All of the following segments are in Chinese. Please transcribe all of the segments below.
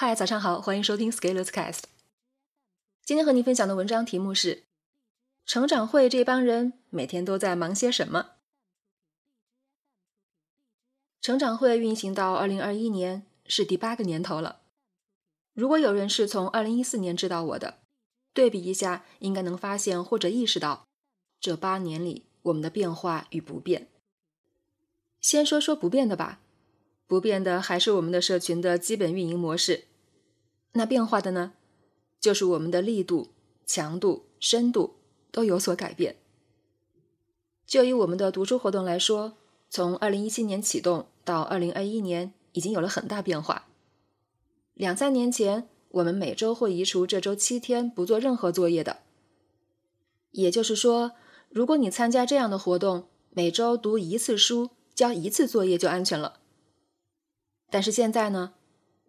嗨，早上好，欢迎收听 Scalers Cast。今天和您分享的文章题目是：成长会这帮人每天都在忙些什么？成长会运行到二零二一年是第八个年头了。如果有人是从二零一四年知道我的，对比一下，应该能发现或者意识到这八年里我们的变化与不变。先说说不变的吧。不变的还是我们的社群的基本运营模式，那变化的呢，就是我们的力度、强度、深度都有所改变。就以我们的读书活动来说，从二零一七年启动到二零二一年，已经有了很大变化。两三年前，我们每周会移除这周七天不做任何作业的，也就是说，如果你参加这样的活动，每周读一次书、交一次作业就安全了。但是现在呢，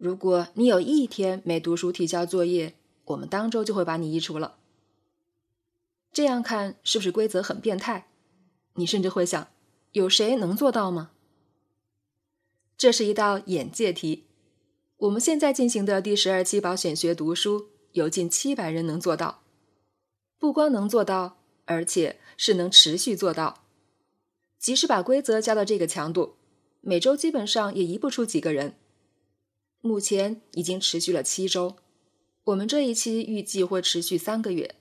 如果你有一天没读书提交作业，我们当周就会把你移除了。这样看是不是规则很变态？你甚至会想，有谁能做到吗？这是一道眼界题。我们现在进行的第十二期保险学读书，有近七百人能做到。不光能做到，而且是能持续做到。即使把规则加到这个强度。每周基本上也移不出几个人，目前已经持续了七周，我们这一期预计会持续三个月。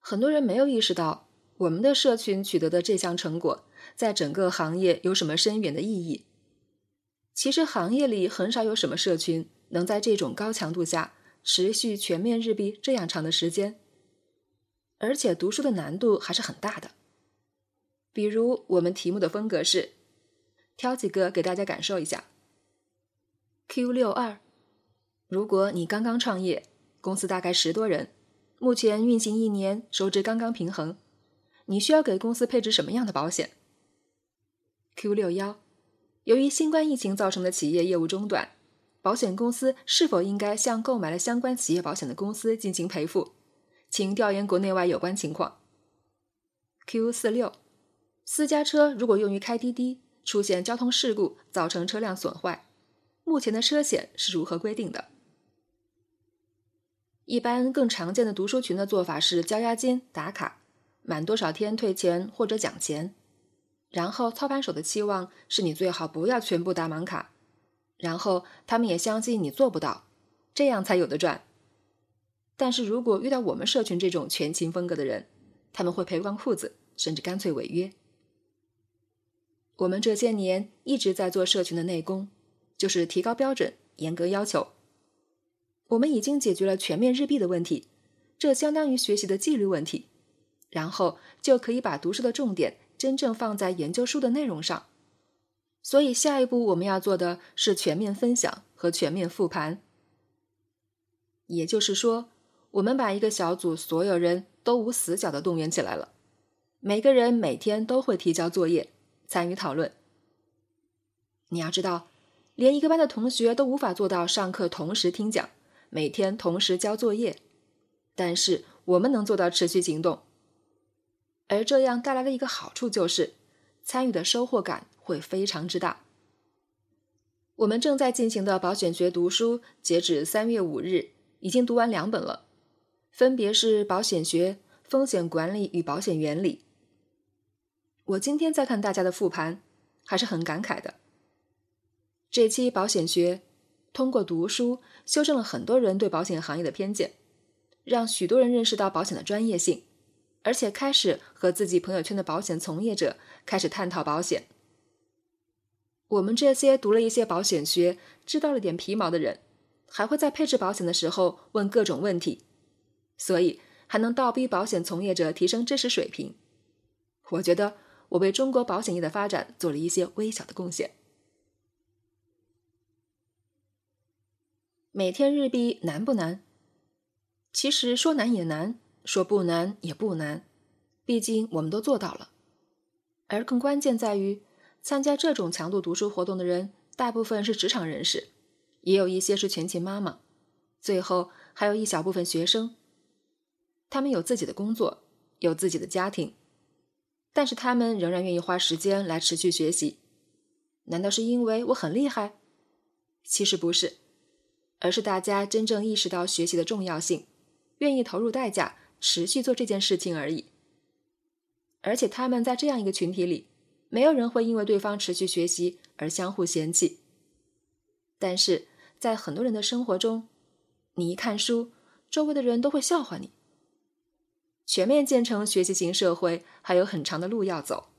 很多人没有意识到，我们的社群取得的这项成果，在整个行业有什么深远的意义。其实行业里很少有什么社群能在这种高强度下持续全面日币这样长的时间，而且读书的难度还是很大的。比如我们题目的风格是，挑几个给大家感受一下。Q 六二，如果你刚刚创业，公司大概十多人，目前运行一年，收支刚刚平衡，你需要给公司配置什么样的保险？Q 六幺，由于新冠疫情造成的企业业务中断，保险公司是否应该向购买了相关企业保险的公司进行赔付？请调研国内外有关情况。Q 四六。私家车如果用于开滴滴，出现交通事故造成车辆损坏，目前的车险是如何规定的？一般更常见的读书群的做法是交押金、打卡，满多少天退钱或者奖钱。然后操盘手的期望是你最好不要全部打满卡，然后他们也相信你做不到，这样才有的赚。但是如果遇到我们社群这种全勤风格的人，他们会赔光裤子，甚至干脆违约。我们这些年一直在做社群的内功，就是提高标准、严格要求。我们已经解决了全面日币的问题，这相当于学习的纪律问题，然后就可以把读书的重点真正放在研究书的内容上。所以下一步我们要做的是全面分享和全面复盘。也就是说，我们把一个小组所有人都无死角的动员起来了，每个人每天都会提交作业。参与讨论。你要知道，连一个班的同学都无法做到上课同时听讲，每天同时交作业，但是我们能做到持续行动。而这样带来的一个好处就是，参与的收获感会非常之大。我们正在进行的保险学读书，截止三月五日，已经读完两本了，分别是《保险学》《风险管理与保险原理》。我今天在看大家的复盘，还是很感慨的。这期保险学通过读书修正了很多人对保险行业的偏见，让许多人认识到保险的专业性，而且开始和自己朋友圈的保险从业者开始探讨保险。我们这些读了一些保险学、知道了点皮毛的人，还会在配置保险的时候问各种问题，所以还能倒逼保险从业者提升知识水平。我觉得。我为中国保险业的发展做了一些微小的贡献。每天日币难不难？其实说难也难，说不难也不难，毕竟我们都做到了。而更关键在于，参加这种强度读书活动的人，大部分是职场人士，也有一些是全勤妈妈，最后还有一小部分学生。他们有自己的工作，有自己的家庭。但是他们仍然愿意花时间来持续学习，难道是因为我很厉害？其实不是，而是大家真正意识到学习的重要性，愿意投入代价，持续做这件事情而已。而且他们在这样一个群体里，没有人会因为对方持续学习而相互嫌弃。但是在很多人的生活中，你一看书，周围的人都会笑话你。全面建成学习型社会还有很长的路要走。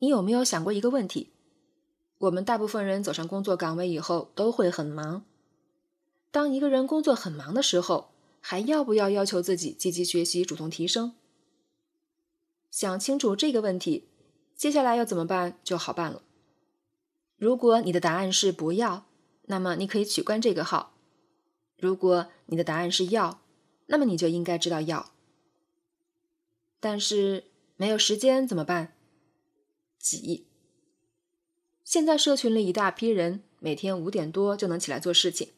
你有没有想过一个问题？我们大部分人走上工作岗位以后都会很忙。当一个人工作很忙的时候，还要不要要求自己积极学习、主动提升？想清楚这个问题，接下来要怎么办就好办了。如果你的答案是不要，那么你可以取关这个号；如果你的答案是要，那么你就应该知道要。但是没有时间怎么办？挤。现在社群里一大批人每天五点多就能起来做事情，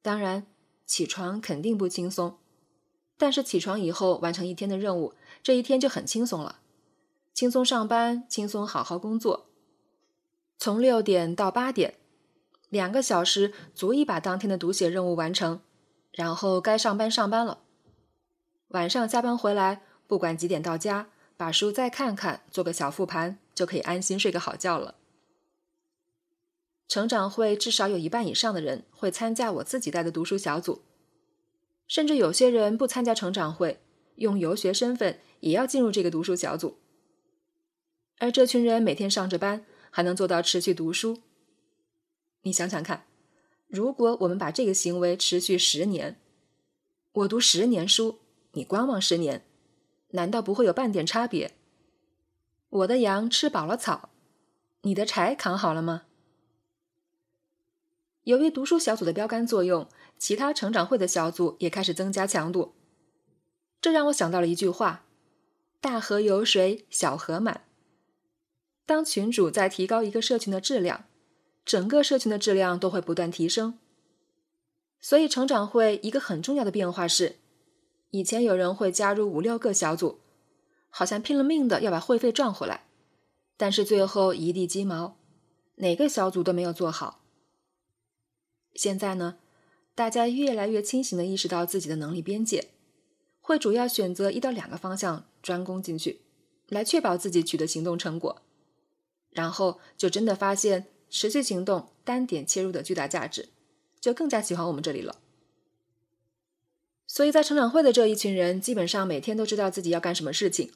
当然起床肯定不轻松，但是起床以后完成一天的任务，这一天就很轻松了，轻松上班，轻松好好工作。从六点到八点，两个小时足以把当天的读写任务完成，然后该上班上班了。晚上下班回来，不管几点到家。把书再看看，做个小复盘，就可以安心睡个好觉了。成长会至少有一半以上的人会参加我自己带的读书小组，甚至有些人不参加成长会，用游学身份也要进入这个读书小组。而这群人每天上着班，还能做到持续读书。你想想看，如果我们把这个行为持续十年，我读十年书，你观望十年。难道不会有半点差别？我的羊吃饱了草，你的柴扛好了吗？由于读书小组的标杆作用，其他成长会的小组也开始增加强度。这让我想到了一句话：“大河有水小河满。”当群主在提高一个社群的质量，整个社群的质量都会不断提升。所以，成长会一个很重要的变化是。以前有人会加入五六个小组，好像拼了命的要把会费赚回来，但是最后一地鸡毛，哪个小组都没有做好。现在呢，大家越来越清醒的意识到自己的能力边界，会主要选择一到两个方向专攻进去，来确保自己取得行动成果，然后就真的发现持续行动、单点切入的巨大价值，就更加喜欢我们这里了。所以在成长会的这一群人，基本上每天都知道自己要干什么事情。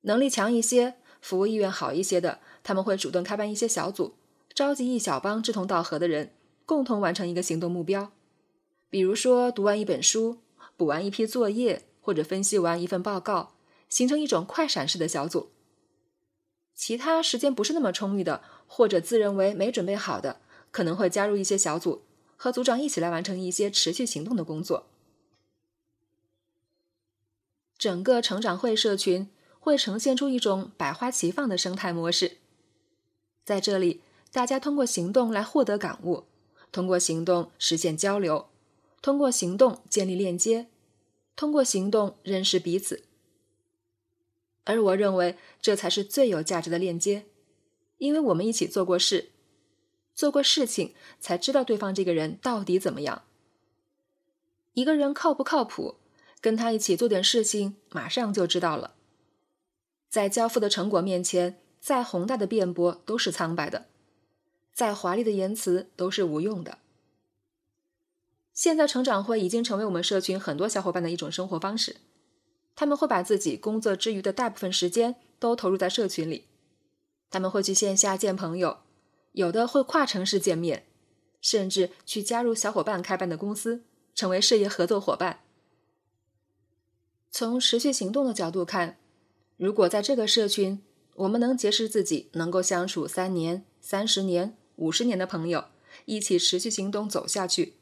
能力强一些、服务意愿好一些的，他们会主动开办一些小组，召集一小帮志同道合的人，共同完成一个行动目标。比如说，读完一本书、补完一批作业，或者分析完一份报告，形成一种快闪式的小组。其他时间不是那么充裕的，或者自认为没准备好的，可能会加入一些小组，和组长一起来完成一些持续行动的工作。整个成长会社群会呈现出一种百花齐放的生态模式，在这里，大家通过行动来获得感悟，通过行动实现交流，通过行动建立链接，通过行动认识彼此。而我认为这才是最有价值的链接，因为我们一起做过事，做过事情，才知道对方这个人到底怎么样。一个人靠不靠谱？跟他一起做点事情，马上就知道了。在交付的成果面前，再宏大的辩驳都是苍白的，再华丽的言辞都是无用的。现在成长会已经成为我们社群很多小伙伴的一种生活方式，他们会把自己工作之余的大部分时间都投入在社群里。他们会去线下见朋友，有的会跨城市见面，甚至去加入小伙伴开办的公司，成为事业合作伙伴。从持续行动的角度看，如果在这个社群，我们能结识自己能够相处三年、三十年、五十年的朋友，一起持续行动走下去，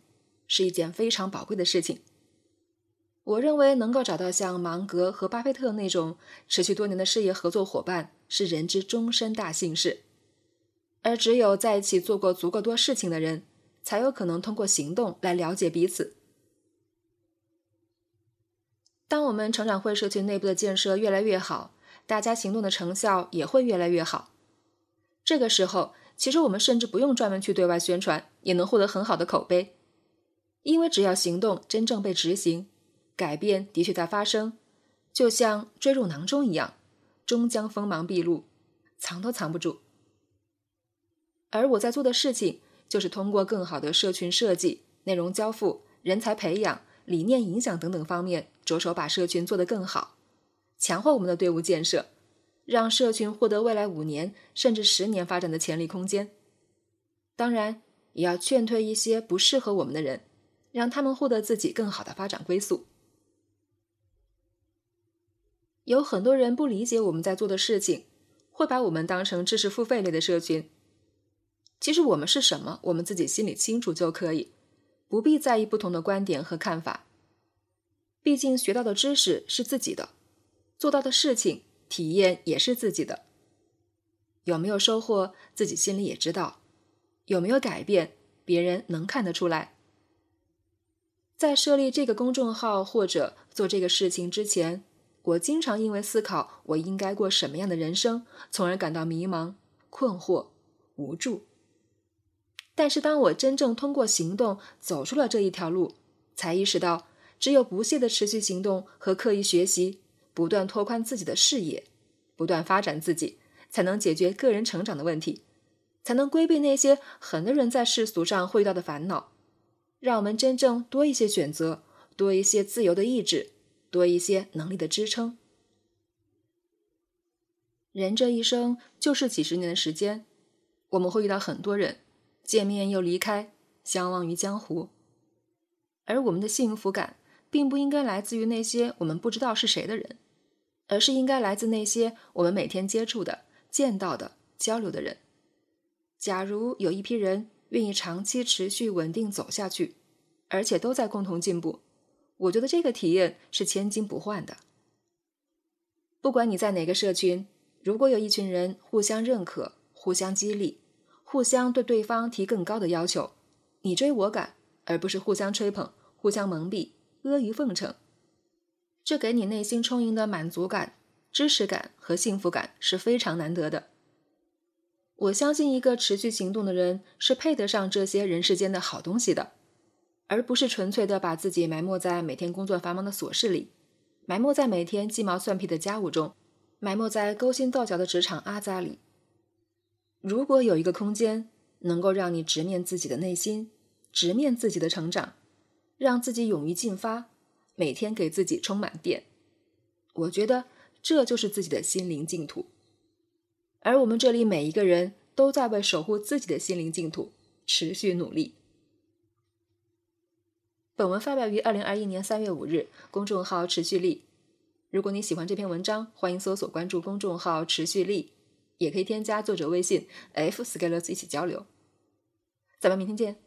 是一件非常宝贵的事情。我认为能够找到像芒格和巴菲特那种持续多年的事业合作伙伴，是人之终身大幸事。而只有在一起做过足够多事情的人，才有可能通过行动来了解彼此。当我们成长会社群内部的建设越来越好，大家行动的成效也会越来越好。这个时候，其实我们甚至不用专门去对外宣传，也能获得很好的口碑，因为只要行动真正被执行，改变的确在发生，就像坠入囊中一样，终将锋芒毕露，藏都藏不住。而我在做的事情，就是通过更好的社群设计、内容交付、人才培养、理念影响等等方面，着手把社群做得更好，强化我们的队伍建设。让社群获得未来五年甚至十年发展的潜力空间。当然，也要劝退一些不适合我们的人，让他们获得自己更好的发展归宿。有很多人不理解我们在做的事情，会把我们当成知识付费类的社群。其实我们是什么，我们自己心里清楚就可以，不必在意不同的观点和看法。毕竟学到的知识是自己的，做到的事情。体验也是自己的，有没有收获，自己心里也知道；有没有改变，别人能看得出来。在设立这个公众号或者做这个事情之前，我经常因为思考我应该过什么样的人生，从而感到迷茫、困惑、无助。但是，当我真正通过行动走出了这一条路，才意识到，只有不懈的持续行动和刻意学习。不断拓宽自己的视野，不断发展自己，才能解决个人成长的问题，才能规避那些很多人在世俗上会遇到的烦恼，让我们真正多一些选择，多一些自由的意志，多一些能力的支撑。人这一生就是几十年的时间，我们会遇到很多人，见面又离开，相忘于江湖，而我们的幸福感，并不应该来自于那些我们不知道是谁的人。而是应该来自那些我们每天接触的、见到的、交流的人。假如有一批人愿意长期、持续、稳定走下去，而且都在共同进步，我觉得这个体验是千金不换的。不管你在哪个社群，如果有一群人互相认可、互相激励、互相对对方提更高的要求，你追我赶，而不是互相吹捧、互相蒙蔽、阿谀奉承。这给你内心充盈的满足感、支持感和幸福感是非常难得的。我相信，一个持续行动的人是配得上这些人世间的好东西的，而不是纯粹的把自己埋没在每天工作繁忙的琐事里，埋没在每天鸡毛蒜皮的家务中，埋没在勾心斗角的职场阿杂里。如果有一个空间能够让你直面自己的内心，直面自己的成长，让自己勇于进发。每天给自己充满电，我觉得这就是自己的心灵净土。而我们这里每一个人都在为守护自己的心灵净土持续努力。本文发表于二零二一年三月五日，公众号持续力。如果你喜欢这篇文章，欢迎搜索关注公众号持续力，也可以添加作者微信 f scalers 一起交流。咱们明天见。